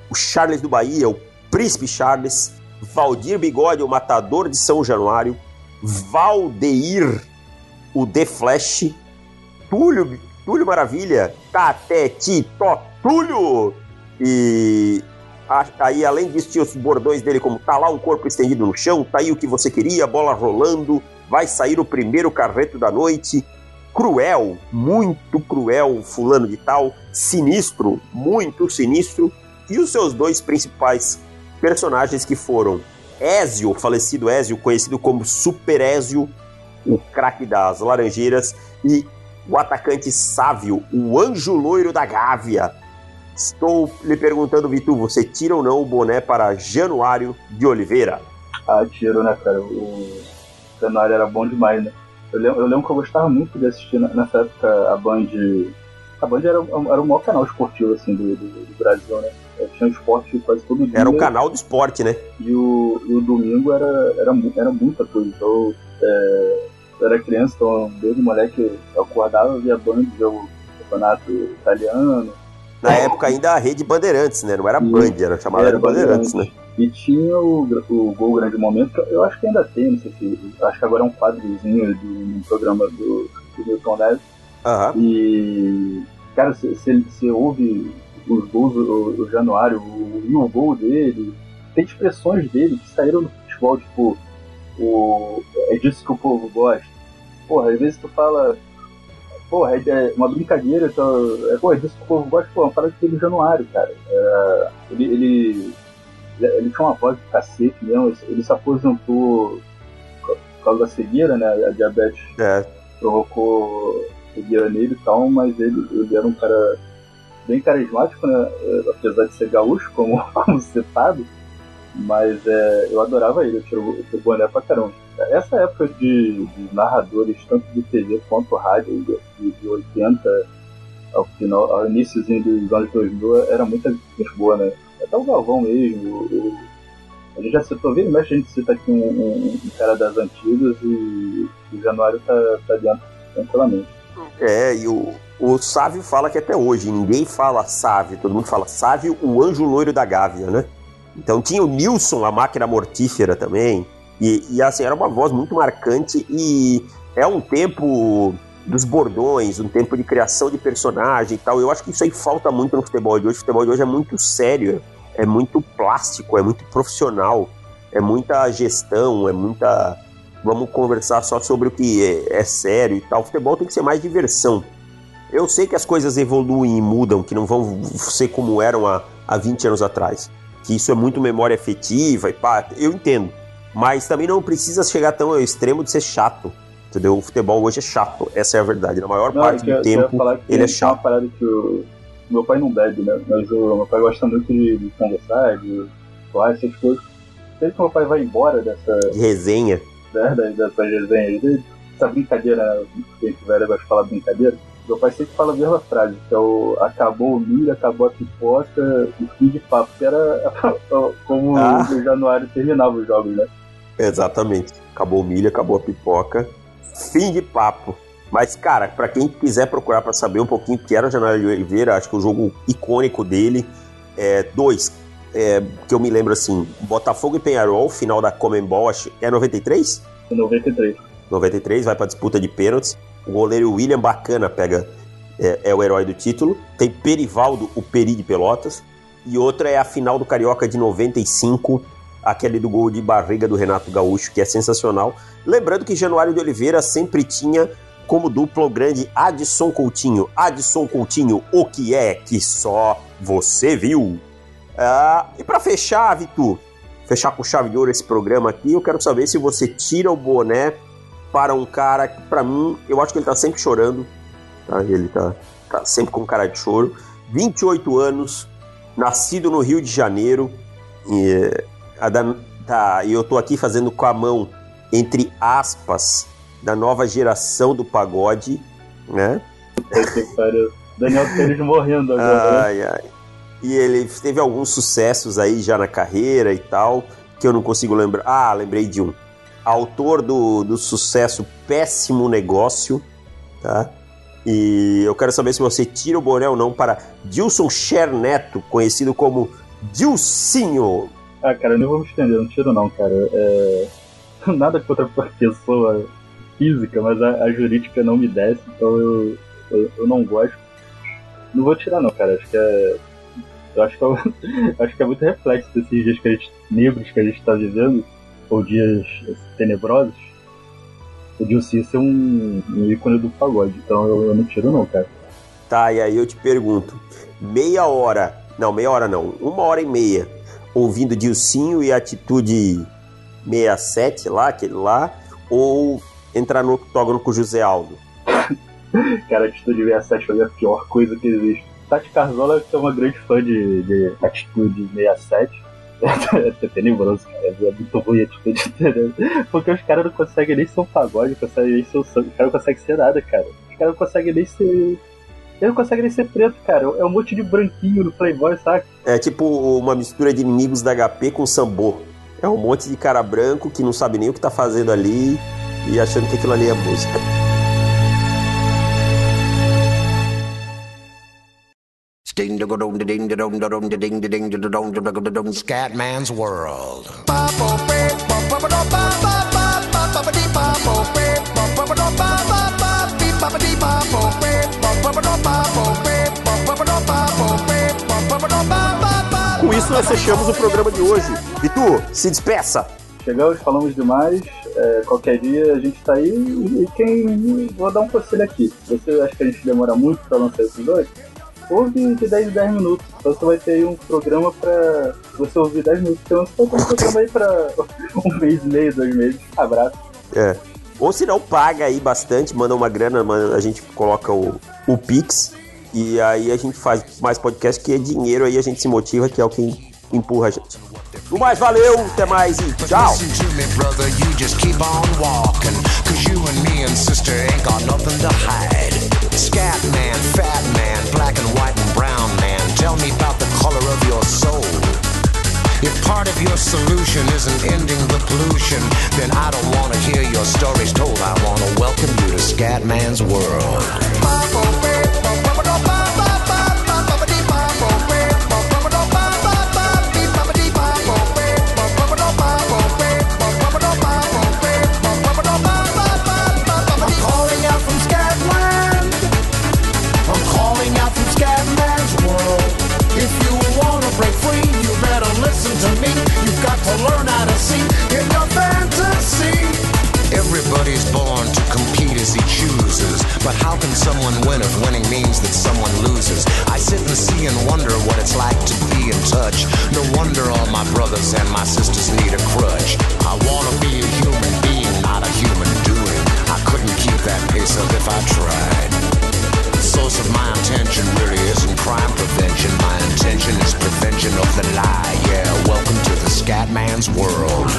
o Charles do Bahia, o Príncipe Charles, Valdir Bigode, o Matador de São Januário, Valdeir, o The Flash, Túlio, Túlio Maravilha, Tateti, Túlio e aí além disso tinha os bordões dele como tá lá um corpo estendido no chão, tá aí o que você queria, bola rolando, vai sair o primeiro carreto da noite, cruel, muito cruel, fulano de tal, sinistro, muito sinistro, e os seus dois principais personagens que foram Ézio, falecido Ézio, conhecido como Super Ézio, o craque das Laranjeiras, e o atacante Sávio, o anjo loiro da Gávea. Estou lhe perguntando, Vitor, você tira ou não o boné para Januário de Oliveira? Ah, tiro, né, cara? O Januário era bom demais, né? Eu lembro, eu lembro que eu gostava muito de assistir nessa época a Band. A Band era, era o maior canal esportivo assim, do, do, do Brasil, né? tinha esporte quase todo dia. Era o canal do esporte, né? E o, e o domingo era, era, era muita coisa. Então, é, eu era criança, então desde moleque eu acordava, via Band, via o campeonato italiano. Na época ainda a rede Bandeirantes, né? Não era Band, era chamada era Bandeirantes, Bandeirantes, né? E tinha o, o Gol Grande Momento, que eu acho que ainda tem, não sei se. Acho que agora é um quadrozinho de um programa do, do Milton Neves. Uhum. E, cara, você ouve os gols do, Januário, o, o gol dele, tem expressões dele que saíram no futebol, tipo, o, é disso que o povo gosta. Porra, às vezes tu fala, porra, é uma brincadeira, então, é, porra, é disso que o povo gosta, porra, é uma parada que Januário, cara. É, ele, ele, ele tinha uma voz de cacete mesmo, ele se aposentou por causa da cegueira, né, a diabetes é. provocou cegueira nele e tal, mas ele, ele era um cara bem carismático, né? É, apesar de ser gaúcho, como, como você sabe. Mas é, eu adorava ele, eu tiro, tiro boné pra caramba. Essa época de, de narradores, tanto de TV quanto rádio, de, de 80 ao final, ao iníciozinho dos anos 2000, era muita gente boa, né? Até o Galvão mesmo, o, o, a gente já citou, vira mexe, a gente cita aqui um, um, um, cara das antigas e o Januário tá, tá dentro tranquilamente. É, e o, o Sávio fala que até hoje ninguém fala Sávio, todo mundo fala Sávio, o anjo loiro da Gávea, né? Então tinha o Nilson, a máquina mortífera também. E, e assim, era uma voz muito marcante e é um tempo dos bordões, um tempo de criação de personagem e tal. Eu acho que isso aí falta muito no futebol de hoje. O futebol de hoje é muito sério, é muito plástico, é muito profissional, é muita gestão, é muita. Vamos conversar só sobre o que é, é sério e tal. O futebol tem que ser mais diversão. Eu sei que as coisas evoluem e mudam, que não vão ser como eram há, há 20 anos atrás. Que isso é muito memória afetiva e pá, eu entendo. Mas também não precisa chegar tão ao extremo de ser chato. Entendeu? O futebol hoje é chato, essa é a verdade. Na maior não, parte do eu, tempo, ele é chato. Uma parada que o meu pai não bebe, né? Mas o meu pai gosta muito de, de conversar, de falar essas coisas. Sempre que meu pai vai embora dessa. De resenha. Né, dessas resenhas dele, essa brincadeira, né? a gente velho gosta de falar brincadeira meu pai sempre fala a mesma frase, que é o acabou o milho, acabou a pipoca e fim de papo, que era como ah. no januário terminava os jogos, né? Exatamente. Acabou o milho, acabou a pipoca, fim de papo. Mas, cara, para quem quiser procurar para saber um pouquinho o que era o Januário de Oliveira, acho que o jogo icônico dele é dois. É, que eu me lembro assim, Botafogo e Penharol, final da Comembol, acho, é 93? 93. 93, vai pra disputa de pênaltis. O goleiro William Bacana pega é, é, o herói do título. Tem Perivaldo, o Peri de Pelotas. E outra é a final do Carioca de 95, aquele do gol de barriga do Renato Gaúcho, que é sensacional. Lembrando que Januário de Oliveira sempre tinha como duplo grande Adson Coutinho. Adson Coutinho, o que é que só você viu? Ah, e para fechar, Vitor, fechar com chave de ouro esse programa aqui, eu quero saber se você tira o boné para um cara que, para mim, eu acho que ele tá sempre chorando. Tá? Ele tá, tá sempre com cara de choro. 28 anos, nascido no Rio de Janeiro. E, a da, tá, e eu tô aqui fazendo com a mão, entre aspas, da nova geração do pagode, né? Daniel Pérez morrendo agora. Ai, ai. E ele teve alguns sucessos aí já na carreira e tal que eu não consigo lembrar. Ah, lembrei de um. Autor do, do sucesso Péssimo Negócio, tá? E eu quero saber se você tira o boné ou não para Dilson Cher Neto, conhecido como Dilcinho. Ah, cara, eu nem vou me estender, não tiro não, cara. É... Nada contra a pessoa física, mas a, a jurídica não me desce, então eu, eu, eu, não gosto. Não vou tirar não, cara. Acho que é. Eu acho que, eu, acho que é muito reflexo desses dias que a gente, negros que a gente está vivendo, ou dias tenebrosos. O Dilcinho ser um, um ícone do pagode, então eu, eu não tiro não, cara. Tá, e aí eu te pergunto, meia hora, não, meia hora não, uma hora e meia, ouvindo Dilcinho e Atitude 67 lá, aquele lá, ou entrar no octógono com o José Aldo? Cara, Atitude 67 foi a pior coisa que existe. Tati Carzola, é uma grande fã de, de Atitude 67, é tenebroso, cara. É muito ruim a atitude Porque os caras não conseguem nem ser um pagode, conseguem nem ser um sangue. Os caras não conseguem ser nada, cara. Os caras não conseguem nem ser. Eles não conseguem nem ser preto, cara. É um monte de branquinho no Playboy, saca? É tipo uma mistura de inimigos da HP com Sambô. É um monte de cara branco que não sabe nem o que tá fazendo ali e achando que aquilo ali é música. Scatman's World. Com isso, nós fechamos o programa de hoje. Vitor, se despeça! Chegamos, falamos demais. É, qualquer dia a gente tá aí e quem. Vou dar um conselho aqui. Você acha que a gente demora muito pra lançar esses dois? Ouve de 10 em 10 minutos. Então você vai ter aí um programa pra. Você ouvir 10 minutos. Então você vai ter um programa aí pra um mês e meio, dois meses. Abraço. É. Ou se não, paga aí bastante, manda uma grana, a gente coloca o, o Pix e aí a gente faz mais podcast, que é dinheiro aí a gente se motiva, que é o que empurra a gente. No mais, valeu, até mais e tchau! Scat man, fat man, black and white and brown man, tell me about the color of your soul. If part of your solution isn't ending the pollution, then I don't want to hear your stories told. I want to welcome you to Scatman's world. But how can someone win if winning means that someone loses? I sit and see and wonder what it's like to be in touch. No wonder all my brothers and my sisters need a crutch. I wanna be a human being, not a human doing. I couldn't keep that pace up if I tried. The source of my intention really isn't crime prevention. My intention is prevention of the lie. Yeah, welcome to the Scatman's world.